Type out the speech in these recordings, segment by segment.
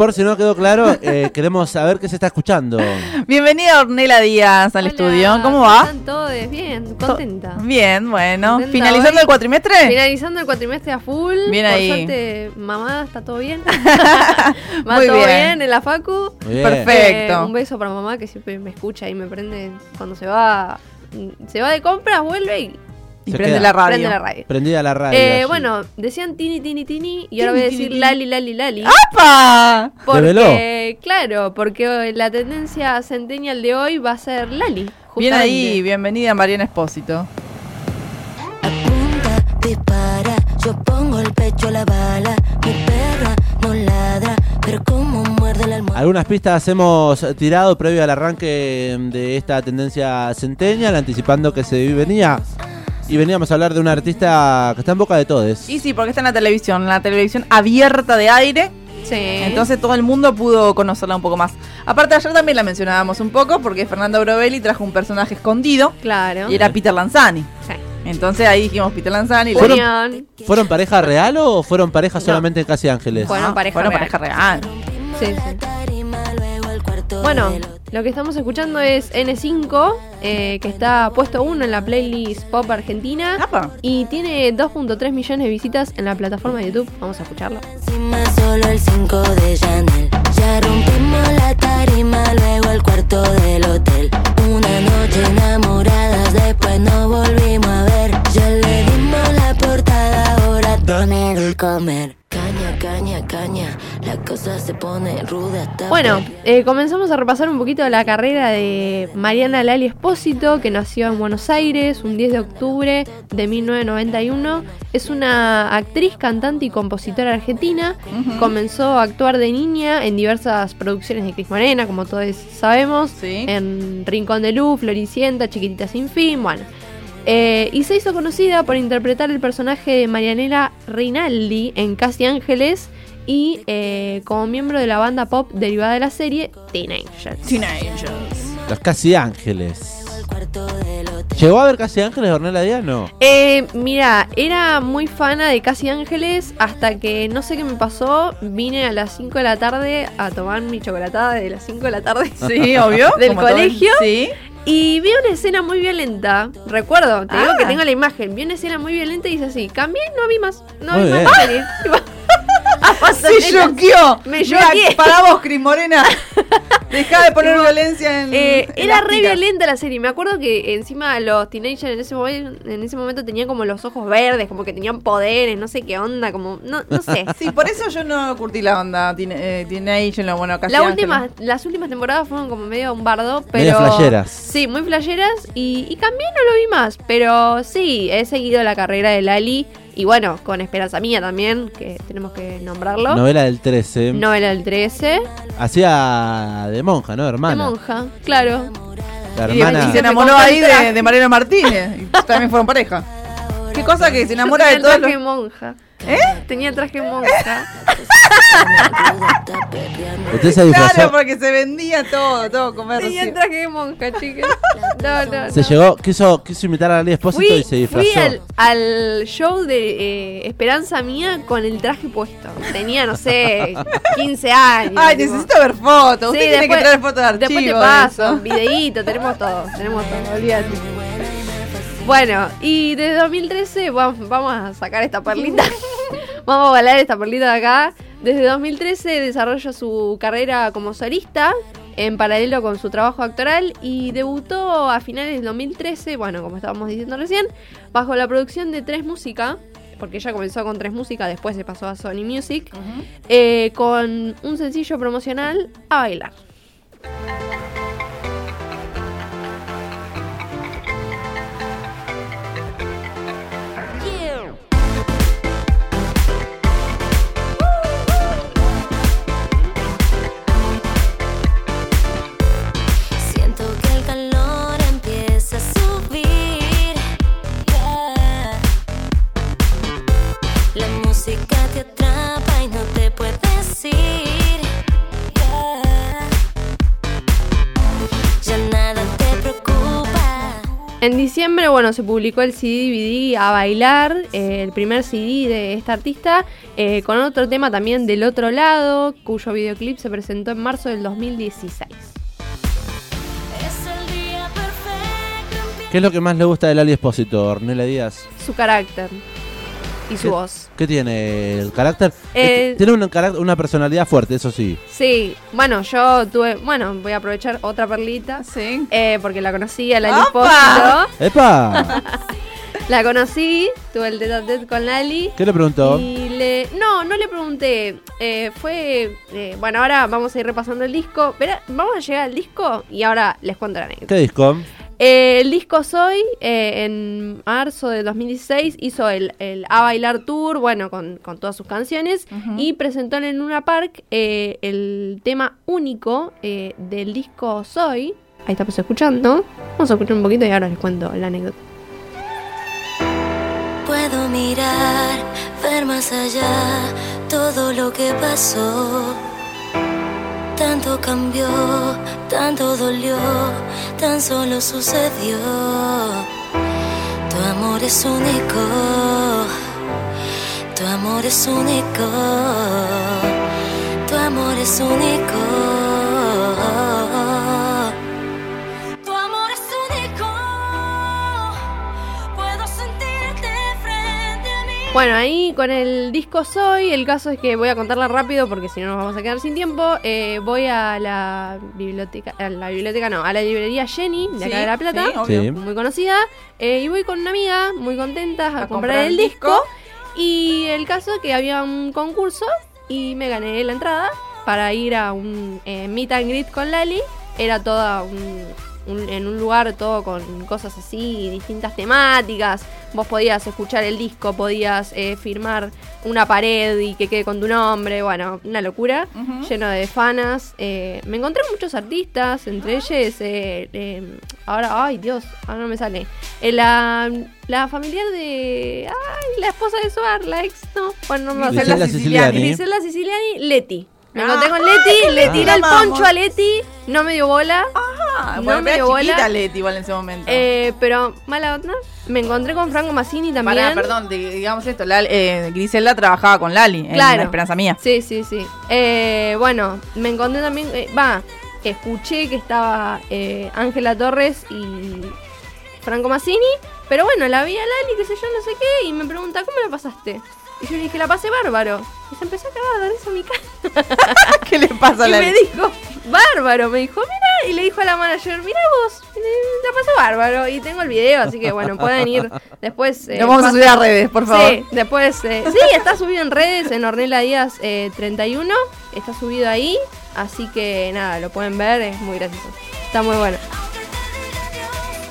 por si no quedó claro, eh, queremos saber qué se está escuchando. Bienvenida Ornela Díaz al Hola, estudio. ¿Cómo va? Están todos bien, contenta. Bien, bueno. Contenta ¿Finalizando hoy. el cuatrimestre? Finalizando el cuatrimestre a full. Bien Por ahí. suerte, mamá, está todo bien. Va Muy todo bien. bien. en la facu. Bien. Perfecto. Eh, un beso para mamá que siempre me escucha y me prende cuando se va. Se va de compras, vuelve y Y prende queda. la radio. prende la radio. Prendida la radio. Eh, bueno, decían tini, tini, tini, y ahora voy a decir tini, lali, lali, lali. ¡Apa! Porque, claro, porque la tendencia centennial de hoy va a ser lali. Bien ahí, bienvenida Mariana Espósito. Apunta, dispara, yo pongo el pecho a la bala. Mi perra no ladra, pero como muerde la almohada. Algunas pistas hemos tirado previo al arranque de esta tendencia centennial, anticipando que se venía. Y veníamos a hablar de un artista que está en boca de todos. Y sí, porque está en la televisión, en la televisión abierta de aire. Sí. Entonces todo el mundo pudo conocerla un poco más. Aparte ayer también la mencionábamos un poco porque Fernando Brovelli trajo un personaje escondido claro. y era Peter Lanzani. Sí. Entonces ahí dijimos Peter Lanzani. ¿Fueron-. ¿Fueron pareja real o fueron pareja No. solamente en Casi Ángeles? Fueron pareja fueron real. pareja real. Sí, Bueno. Lo que estamos escuchando es N5, eh, que está puesto uno en la playlist Pop Argentina. Apa. Y tiene 2.3 millones de visitas en la plataforma de YouTube. Vamos a escucharlo. Encima solo el 5 de Chanel. Ya rompimos la tarima, luego al cuarto del hotel. Caña, la cosa se pone ruda hasta Bueno, eh, comenzamos a repasar un poquito la carrera de Mariana Lali Espósito, que nació en Buenos Aires un 10 de octubre de 1991. Es una actriz, cantante y compositora argentina. Comenzó a actuar de niña en diversas producciones de Cris Morena, como todos sabemos. Sí. En Rincón de Luz, Floricienta, Chiquitita sin fin, bueno. Eh, y se hizo conocida por interpretar el personaje de Marianela Rinaldi en Casi Ángeles y eh, como miembro de la banda pop derivada de la serie Teenagers. Teenagers. Los Casi Ángeles. ¿Llegó a ver Casi Ángeles, Ornella Díaz? No. Eh, mira, era muy fana de Casi Ángeles hasta que no sé qué me pasó. Vine a las 5 de la tarde a tomar mi chocolatada de las 5 de la tarde. Sí, obvio. ¿Del todo colegio? Sí. Y vi una escena muy violenta. Recuerdo, te digo Ah. que tengo la imagen. Vi una escena muy violenta y dice así: cambié, no vi más. No Muy vi bien. más Se choqueó. Me Mira, choqué. Para vos, Cris Morena. Deja de poner violencia en. Eh, en era re tiras. violenta la serie. Me acuerdo que encima los teenagers en ese momento, en ese momento tenían como los ojos verdes, como que tenían poderes, no sé qué onda, como no, no sé. Sí, por eso yo no curtí la onda Teen- eh, Teenage, lo bueno, casi La última, las últimas temporadas fueron como medio un bardo, pero. Medio flasheras. Sí, muy flasheras. Y, y cambié, no lo vi más. Pero sí, he seguido la carrera de Lali. Y bueno, con Esperanza Mía también, que tenemos que nombrarlo. Novela del 13. Novela del 13. Hacía de monja, ¿no? De Hermana. monja, claro. La Y, hermana. y se enamoró ahí de, de Mariano Martínez. Y también fueron pareja. Qué cosa que se enamora Yo de los... monja. ¿Eh? Tenía traje perreando. Usted se disfrazó. Claro, porque se vendía todo, todo comer. Tenía traje de monja, chicas. No, no, Se no. llegó, quiso, quiso imitar a Lali Espósito Fui, y se disfrazó. fui al, al show de eh, Esperanza Mía con el traje puesto. Tenía, no sé, 15 años. Ay, tipo. necesito ver fotos. Usted Sí, tiene después- que traer fotos de archivo. Después te de paso, videíto, tenemos todo, tenemos todo, olvídate. Bueno, y desde 2013 vamos, vamos a sacar esta perlita. Vamos a valer esta perlita de acá. Desde 2013 desarrolla su carrera como solista en paralelo con su trabajo actoral y debutó a finales del 2013, bueno, como estábamos diciendo recién, bajo la producción de Tres Música, porque ella comenzó con Tres Música, después se pasó a Sony Music, eh, con un sencillo promocional a bailar. En diciembre, bueno, se publicó el CD DVD A Bailar, eh, el primer CD de esta artista, eh, con otro tema también del otro lado, cuyo videoclip se presentó en marzo del 2016. ¿Qué es lo que más le gusta de Lali Espósito, Ornella Díaz? Su carácter y su ¿Qué- voz. ¿Qué tiene el carácter? Eh, tiene una, carac- una personalidad fuerte, eso sí. Sí, bueno, yo tuve, bueno, voy a aprovechar otra perlita. Sí. eh, porque la conocí a Lali ¡Opa! ¡Epa! La conocí, tuve el tete a tete con Lali. ¿Qué le preguntó? Y le. No, no le pregunté. Eh, fue. eh, bueno, ahora vamos a ir repasando el disco. Verá, vamos a llegar al disco y ahora les cuento la anécdota. ¿Qué disco? Eh, el disco Soy, eh, en marzo de 2016, hizo el, el A Bailar Tour, bueno, con, con todas sus canciones, y presentó en el Luna Park eh, el tema único eh, del disco Soy. Ahí estamos escuchando. Vamos a escuchar un poquito y ahora les cuento la anécdota. Puedo mirar, ver más allá todo lo que pasó. Tanto cambió, tanto dolió, tan solo sucedió. Tu amor es único, tu amor es único, tu amor es único. Bueno, ahí con el disco Soy, el caso es que voy a contarla rápido porque si no nos vamos a quedar sin tiempo. Eh, voy a la biblioteca, a la biblioteca no, a la librería Jenny de acá de La Plata. sí, obvio. Sí. muy conocida. eh, y voy con una amiga, muy contenta, a, A comprar, comprar el el disco. disco. Y el caso es que había un concurso y me gané la entrada para ir a un eh, meet and greet con Lali. Era toda un, un- en un lugar todo con cosas así, distintas temáticas. Vos podías escuchar el disco, podías eh, firmar una pared y que quede con tu nombre. Bueno, una locura lleno de fanas. Eh, me encontré muchos artistas, entre ellos, eh, eh, ahora, ay Dios, ahora no me sale. Eh, la, la familiar de, ay, la esposa de Suar, la ex, no, bueno, no me va a salir. Siciliani. Griselda Siciliani, Leti. Me Ah. encontré con Leti, le Ah. tiré el Vamos. poncho a Leti, no me dio bola. Ah, No bueno, me era dio bola. chiquita Leti igual en ese momento. Eh, pero mala onda. Me encontré con Franco Massini también. Pará, perdón, di- digamos esto, Lal- eh, Griselda trabajaba con Lali en Claro. La Esperanza Mía. Sí, sí, sí. Eh, bueno, me encontré también, eh, va, escuché que estaba eh, Ángela Torres y Franco Massini, pero bueno, la vi a Lali, qué sé yo, no sé qué, y me pregunta, ¿cómo la pasaste? Y yo le dije, la pasé bárbaro. Y se empezó a cagar de risa a mi cara. ¿Qué le pasa a Y me Lali? dijo, bárbaro, me dijo, mira, y le dijo a la manager, mira vos, eh, la pasé bárbaro. Y tengo el video, así que bueno, pueden ir después. eh, Lo vamos a subir a redes, por favor. Sí, después. eh, sí, está subido en redes, en Ornella Díaz eh, 31. Está subido ahí. Así que nada, lo pueden ver, es muy gracioso. Está muy bueno.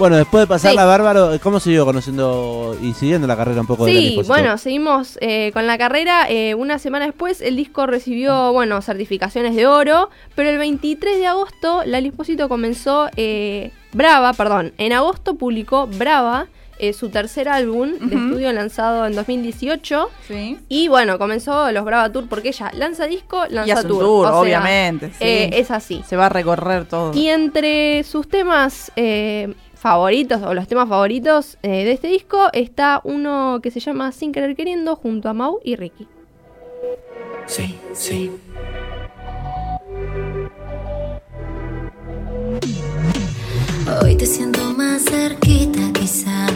Bueno, después de pasar Sí. la Bárbaro, ¿cómo siguió conociendo y siguiendo la carrera un poco de Lali Sí, bueno, seguimos eh, con la carrera. Eh, una semana después, el disco recibió, bueno, certificaciones de oro. Pero el 23 de agosto, Lali Espósito comenzó eh, Brava, perdón. En agosto publicó Brava, eh, su tercer álbum de estudio lanzado en 2018. Sí. Y bueno, comenzó los Brava Tour porque ella lanza disco, lanza Y hace un tour. tour, O sea, obviamente. sí. eh, es así. Se va a recorrer todo. Y entre sus temas eh, favoritos, o los temas favoritos eh, de este disco, está uno que se llama Sin Querer Queriendo, junto a Mau y Ricky. Sí, sí. Hoy te siento más cerquita, quizá.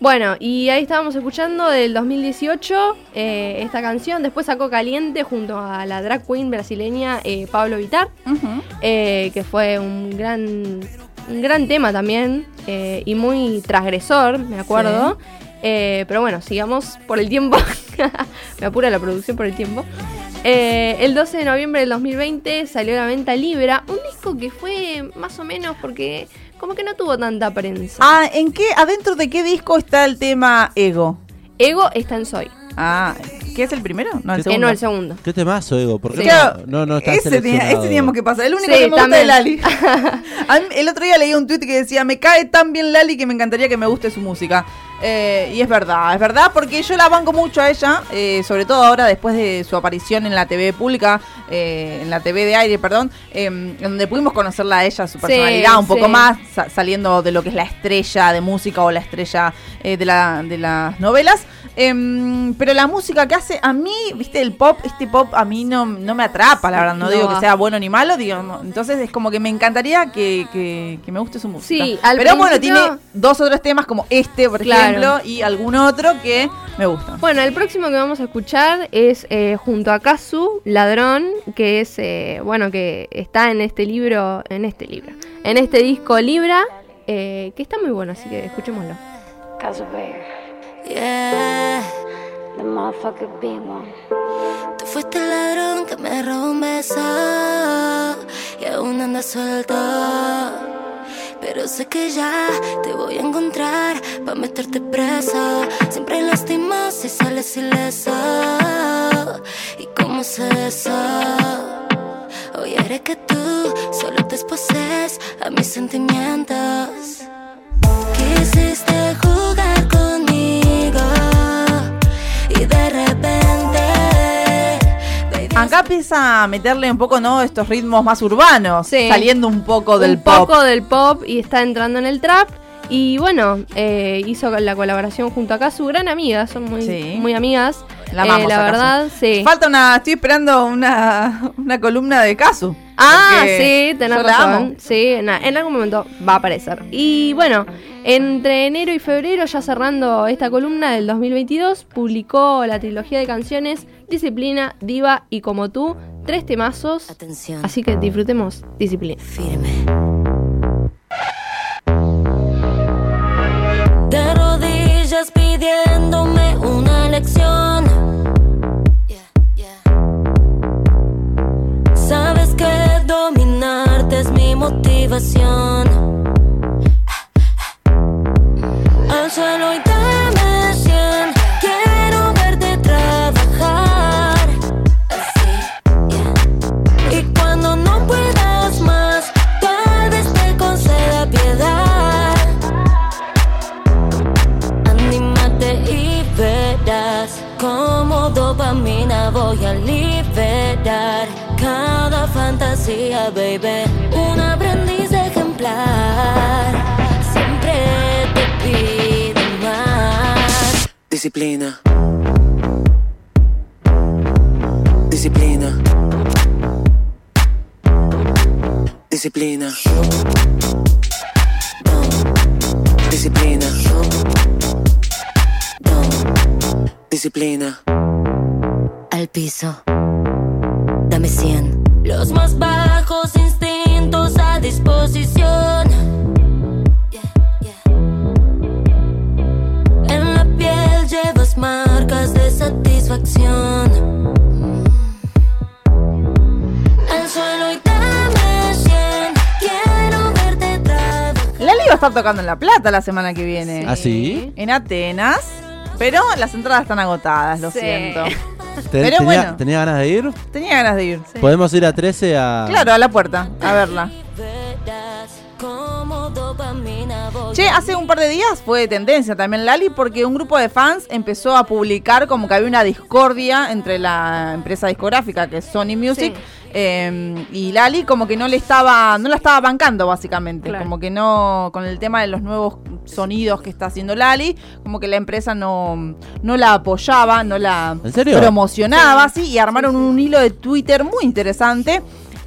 Bueno, y ahí estábamos escuchando del 2018 eh, esta canción. Después sacó Caliente junto a la drag queen brasileña eh, Pablo Vitar. Eh, que fue un gran, un gran tema también y muy transgresor, me acuerdo. Pero bueno, sigamos por el tiempo. me apura la producción por el tiempo. Eh, el 12 de noviembre del 2020 salió a la venta Libra, un disco que fue más o menos porque como que no tuvo tanta prensa. Ah, ¿en qué, adentro de qué disco está el tema Ego? Ego está en Soy. Ah, ¿Qué es el primero? No, el ¿Qué Eh, segundo. no, el segundo. ¿Qué temazo, Ego? ¿Por qué Sí. No, no, no está ese, tenía- ese teníamos que pasar. El único Sí, que me gusta también. de Lali. El otro día leí un tweet que decía, me cae tan bien Lali que me encantaría que me guste su música. Eh, y es verdad, es verdad, porque yo la banco mucho a ella, eh, sobre todo ahora después de su aparición en la TV pública, eh, en la TV de aire, perdón, en donde pudimos conocerla a ella, su Sí, personalidad un poco sí. más, sa- saliendo de lo que es la estrella de música o la estrella eh, de, la, de las novelas. Em, pero la música que hace, a mí, viste, el pop, este pop a mí no, no me atrapa, la verdad. No, No. digo que sea bueno ni malo, digo, no. entonces es como que me encantaría que, que- que me guste su música. Sí, al pero bueno, tiene dos o tres temas como este, por Claro. Ejemplo, y algún otro que me gustan. Bueno, el próximo que vamos a escuchar es eh, junto a Kazu, Ladrón, que es, eh, bueno, que está en este libro, en este libro, en este disco Libra, eh, que está muy bueno, así que escuchémoslo. Bear, Yeah. the motherfucker big one. Tú fuiste el ladrón que me robó un beso y aún andas suelto. Pero sé que ya te voy a encontrar para meterte preso. Siempre lastimas si sales ileso. ¿Y cómo sé eso? Hoy haré que tú solo te exposes a mis sentimientos. Quisiste jugar Acá empieza a meterle un poco, ¿no? Estos ritmos más urbanos, Sí. saliendo un poco del un pop. poco del pop y está entrando en el trap. Y bueno, eh, hizo la colaboración junto a Kazu, gran amiga, son muy, Sí. muy amigas. La Eh, amamos la verdad, sí. Falta una, estoy esperando una, una columna de Casu. Ah, sí, tenés razón. amo. Sí, en, en algún momento va a aparecer. Y bueno, entre enero y febrero, ya cerrando esta columna del 2022, publicó la trilogía de canciones Disciplina, Diva y Como tú, tres temazos. Atención. Así que disfrutemos Disciplina. firme. De rodillas pidiéndome una lección. Motivación. Disciplina. Disciplina. Disciplina. Disciplina. Disciplina. Al piso. Dame 100. Los más bajos instintos a disposición. Verte trabajar. Lali va a estar tocando en La Plata la semana que viene. ¿Ah, sí? En Atenas. Pero las entradas están agotadas, lo Sí. siento. Pero tenía, bueno. ¿Tenía ganas de ir? Tenía ganas de ir. Podemos ir a 13 a... Claro, a la puerta, a verla. Che, hace un par de días fue tendencia también Lali porque un grupo de fans empezó a publicar como que había una discordia entre la empresa discográfica que es Sony Music Sí. eh, y Lali como que no le estaba no la estaba bancando básicamente Claro. como que no con el tema de los nuevos sonidos que está haciendo Lali como que la empresa no no la apoyaba no la promocionaba sí, y armaron un hilo de Twitter muy interesante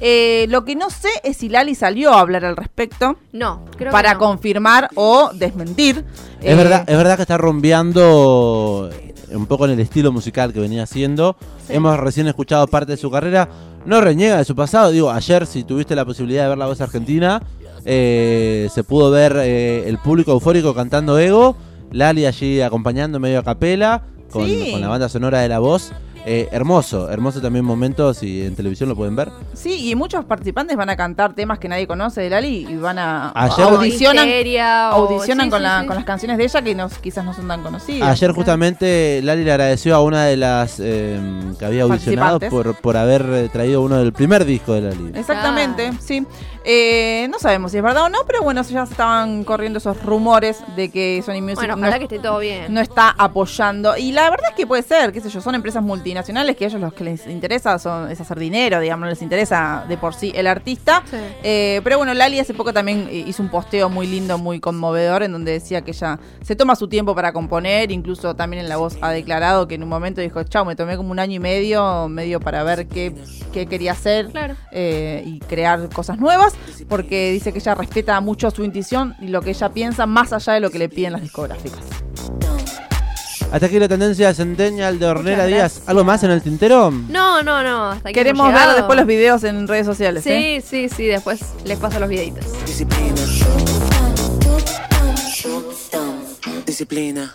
Eh, lo que no sé es si Lali salió a hablar al respecto No, creo para que no. confirmar o desmentir. Es Eh, verdad, es verdad que está rompeando un poco en el estilo musical que venía haciendo. Hemos recién escuchado parte de su carrera. No reniega de su pasado. Digo, ayer si tuviste la posibilidad de ver la voz argentina, eh, se pudo ver eh, el público eufórico cantando Ego. Lali allí acompañando medio a capela con, Sí. con la banda sonora de la voz. Eh, hermoso, hermoso también momentos y en televisión lo pueden ver. Sí, y muchos participantes van a cantar temas que nadie conoce de Lali y van a Ayer- audicionan, Histeria o- audicionan sí, con, sí, la- sí. con las canciones de ella que no, quizás no son tan conocidas. Ayer justamente Lali le agradeció a una de las eh, que había audicionado por, por haber eh, traído uno del primer disco de Lali. Exactamente, Ah. sí. Eh, no sabemos si es verdad o no, pero bueno, ya estaban corriendo esos rumores de que Sony Music Bueno, no, ojalá que esté todo bien. no está apoyando. Y la verdad es que puede ser, qué sé yo, son empresas multinacionales que a ellos los que les interesa son, es hacer dinero, digamos, no les interesa de por sí el artista. Sí. Eh, pero bueno, Lali hace poco también eh, hizo un posteo muy lindo, muy conmovedor, en donde decía que ella se toma su tiempo para componer, incluso también en la voz ha declarado que en un momento dijo, chao, me tomé como un año y medio, medio para ver qué, qué quería hacer Claro. eh, y crear cosas nuevas, porque dice que ella respeta mucho su intuición y lo que ella piensa, más allá de lo que le piden las discográficas. Hasta aquí la tendencia centennial de Ornella Díaz. ¿Algo más en el tintero? No, no, no. Hasta aquí Queremos ver después los videos en redes sociales. ¿eh? Sí, sí, sí. Después les paso los videitos. Disciplina. Disciplina.